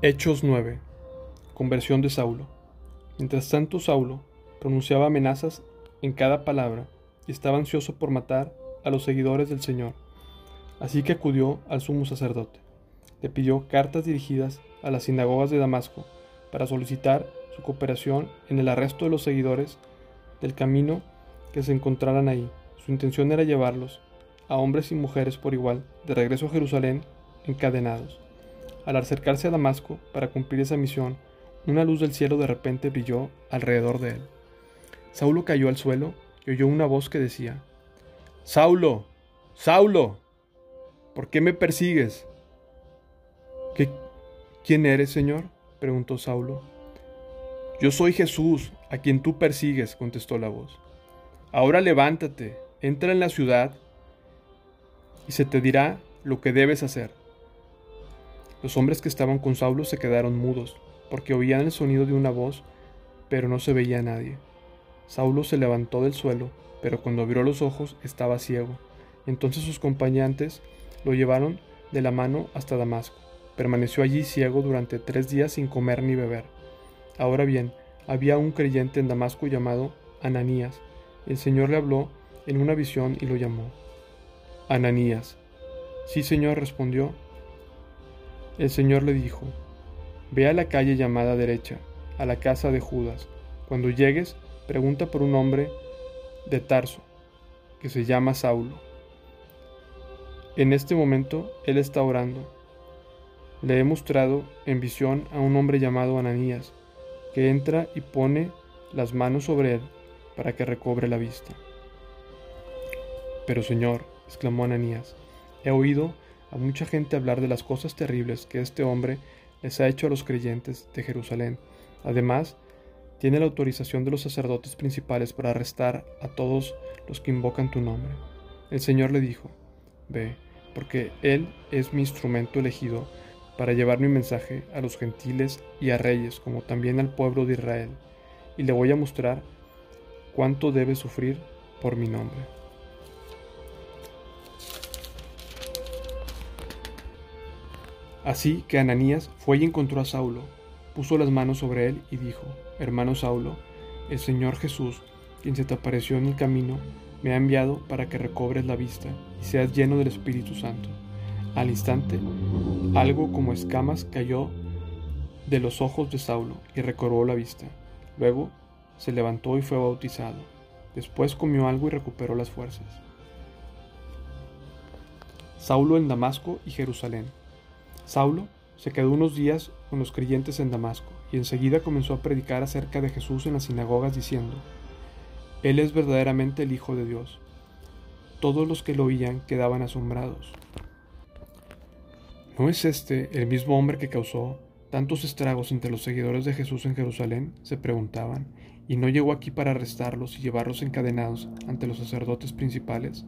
Hechos 9. Conversión de Saulo. Mientras tanto, Saulo pronunciaba amenazas en cada palabra y estaba ansioso por matar a los seguidores del Señor. Así que acudió al sumo sacerdote. Le pidió cartas dirigidas a las sinagogas de Damasco para solicitar su cooperación en el arresto de los seguidores del camino que se encontraran ahí. Su intención era llevarlos, a hombres y mujeres por igual, de regreso a Jerusalén encadenados. Al acercarse a Damasco para cumplir esa misión, una luz del cielo de repente brilló alrededor de él. Saulo cayó al suelo y oyó una voz que decía, Saulo, Saulo, ¿por qué me persigues? ¿Qué, ¿Quién eres, Señor? preguntó Saulo. Yo soy Jesús, a quien tú persigues, contestó la voz. Ahora levántate, entra en la ciudad y se te dirá lo que debes hacer. Los hombres que estaban con Saulo se quedaron mudos, porque oían el sonido de una voz, pero no se veía a nadie. Saulo se levantó del suelo, pero cuando abrió los ojos estaba ciego. Entonces sus compañeros lo llevaron de la mano hasta Damasco. Permaneció allí ciego durante tres días sin comer ni beber. Ahora bien, había un creyente en Damasco llamado Ananías. El Señor le habló en una visión y lo llamó. Ananías. Sí, Señor, respondió, el Señor le dijo, Ve a la calle llamada derecha, a la casa de Judas. Cuando llegues, pregunta por un hombre de Tarso, que se llama Saulo. En este momento él está orando. Le he mostrado en visión a un hombre llamado Ananías, que entra y pone las manos sobre él para que recobre la vista. Pero Señor, exclamó Ananías, he oído a mucha gente hablar de las cosas terribles que este hombre les ha hecho a los creyentes de Jerusalén. Además, tiene la autorización de los sacerdotes principales para arrestar a todos los que invocan tu nombre. El Señor le dijo, Ve, porque Él es mi instrumento elegido para llevar mi mensaje a los gentiles y a reyes, como también al pueblo de Israel, y le voy a mostrar cuánto debe sufrir por mi nombre. Así que Ananías fue y encontró a Saulo, puso las manos sobre él y dijo, Hermano Saulo, el Señor Jesús, quien se te apareció en el camino, me ha enviado para que recobres la vista y seas lleno del Espíritu Santo. Al instante, algo como escamas cayó de los ojos de Saulo y recobró la vista. Luego se levantó y fue bautizado. Después comió algo y recuperó las fuerzas. Saulo en Damasco y Jerusalén. Saulo se quedó unos días con los creyentes en Damasco y enseguida comenzó a predicar acerca de Jesús en las sinagogas diciendo, Él es verdaderamente el Hijo de Dios. Todos los que lo oían quedaban asombrados. ¿No es este el mismo hombre que causó tantos estragos entre los seguidores de Jesús en Jerusalén? se preguntaban, y no llegó aquí para arrestarlos y llevarlos encadenados ante los sacerdotes principales.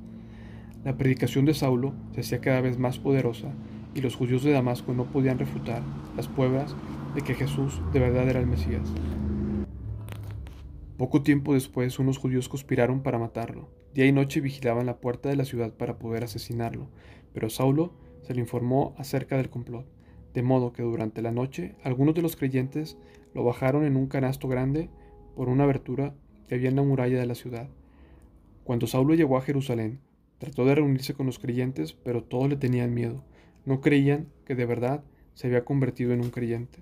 La predicación de Saulo se hacía cada vez más poderosa y los judíos de Damasco no podían refutar las pruebas de que Jesús de verdad era el Mesías. Poco tiempo después unos judíos conspiraron para matarlo. Día y noche vigilaban la puerta de la ciudad para poder asesinarlo, pero Saulo se le informó acerca del complot, de modo que durante la noche algunos de los creyentes lo bajaron en un canasto grande por una abertura que había en la muralla de la ciudad. Cuando Saulo llegó a Jerusalén, trató de reunirse con los creyentes, pero todos le tenían miedo no creían que de verdad se había convertido en un creyente.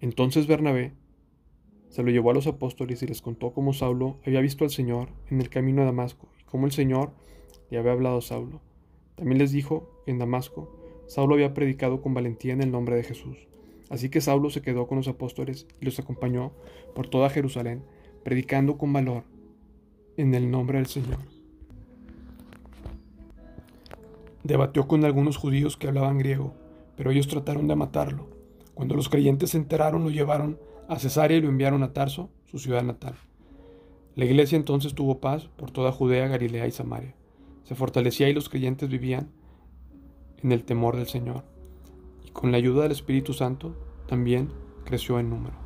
Entonces Bernabé se lo llevó a los apóstoles y les contó cómo Saulo había visto al Señor en el camino a Damasco y cómo el Señor le había hablado a Saulo. También les dijo que en Damasco Saulo había predicado con valentía en el nombre de Jesús. Así que Saulo se quedó con los apóstoles y los acompañó por toda Jerusalén, predicando con valor en el nombre del Señor. Debatió con algunos judíos que hablaban griego, pero ellos trataron de matarlo. Cuando los creyentes se enteraron, lo llevaron a Cesarea y lo enviaron a Tarso, su ciudad natal. La iglesia entonces tuvo paz por toda Judea, Galilea y Samaria. Se fortalecía y los creyentes vivían en el temor del Señor. Y con la ayuda del Espíritu Santo también creció en número.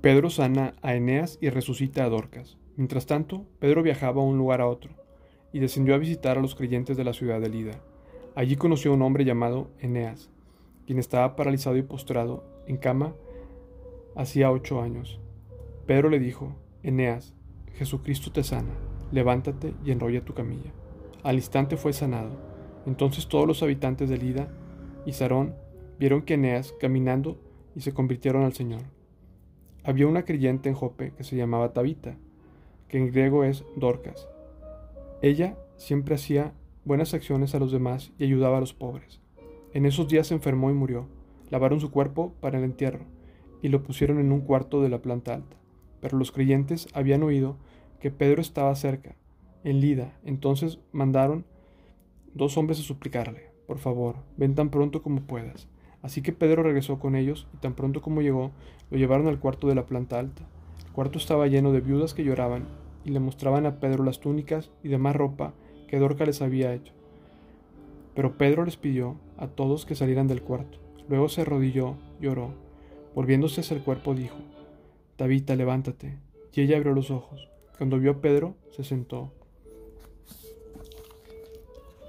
Pedro sana a Eneas y resucita a Dorcas. Mientras tanto, Pedro viajaba a un lugar a otro. y descendió a visitar a los creyentes de la ciudad de Lida. Allí conoció a un hombre llamado Eneas, quien estaba paralizado y postrado en cama hacía ocho años. Pedro le dijo, Eneas, Jesucristo te sana, levántate y enrolla tu camilla. Al instante fue sanado. Entonces todos los habitantes de Lida y Sarón vieron que Eneas caminando y se convirtieron al Señor. Había una creyente en Jope que se llamaba Tabita, que en griego es Dorcas. Ella siempre hacía buenas acciones a los demás y ayudaba a los pobres. En esos días se enfermó y murió. Lavaron su cuerpo para el entierro y lo pusieron en un cuarto de la planta alta. Pero los creyentes habían oído que Pedro estaba cerca, en Lida. Entonces mandaron dos hombres a suplicarle, por favor, ven tan pronto como puedas. Así que Pedro regresó con ellos y tan pronto como llegó, lo llevaron al cuarto de la planta alta. Cuarto estaba lleno de viudas que lloraban y le mostraban a Pedro las túnicas y demás ropa que Dorca les había hecho. Pero Pedro les pidió a todos que salieran del cuarto. Luego se arrodilló, lloró. Volviéndose hacia el cuerpo dijo, Tabita, levántate. Y ella abrió los ojos. Cuando vio a Pedro, se sentó.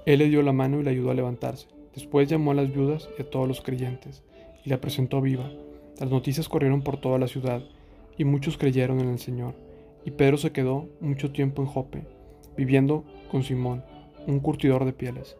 Él le dio la mano y le ayudó a levantarse. Después llamó a las viudas y a todos los creyentes, y la presentó viva. Las noticias corrieron por toda la ciudad, y muchos creyeron en el Señor. Y Pedro se quedó mucho tiempo en Jope, viviendo con Simón, un curtidor de pieles.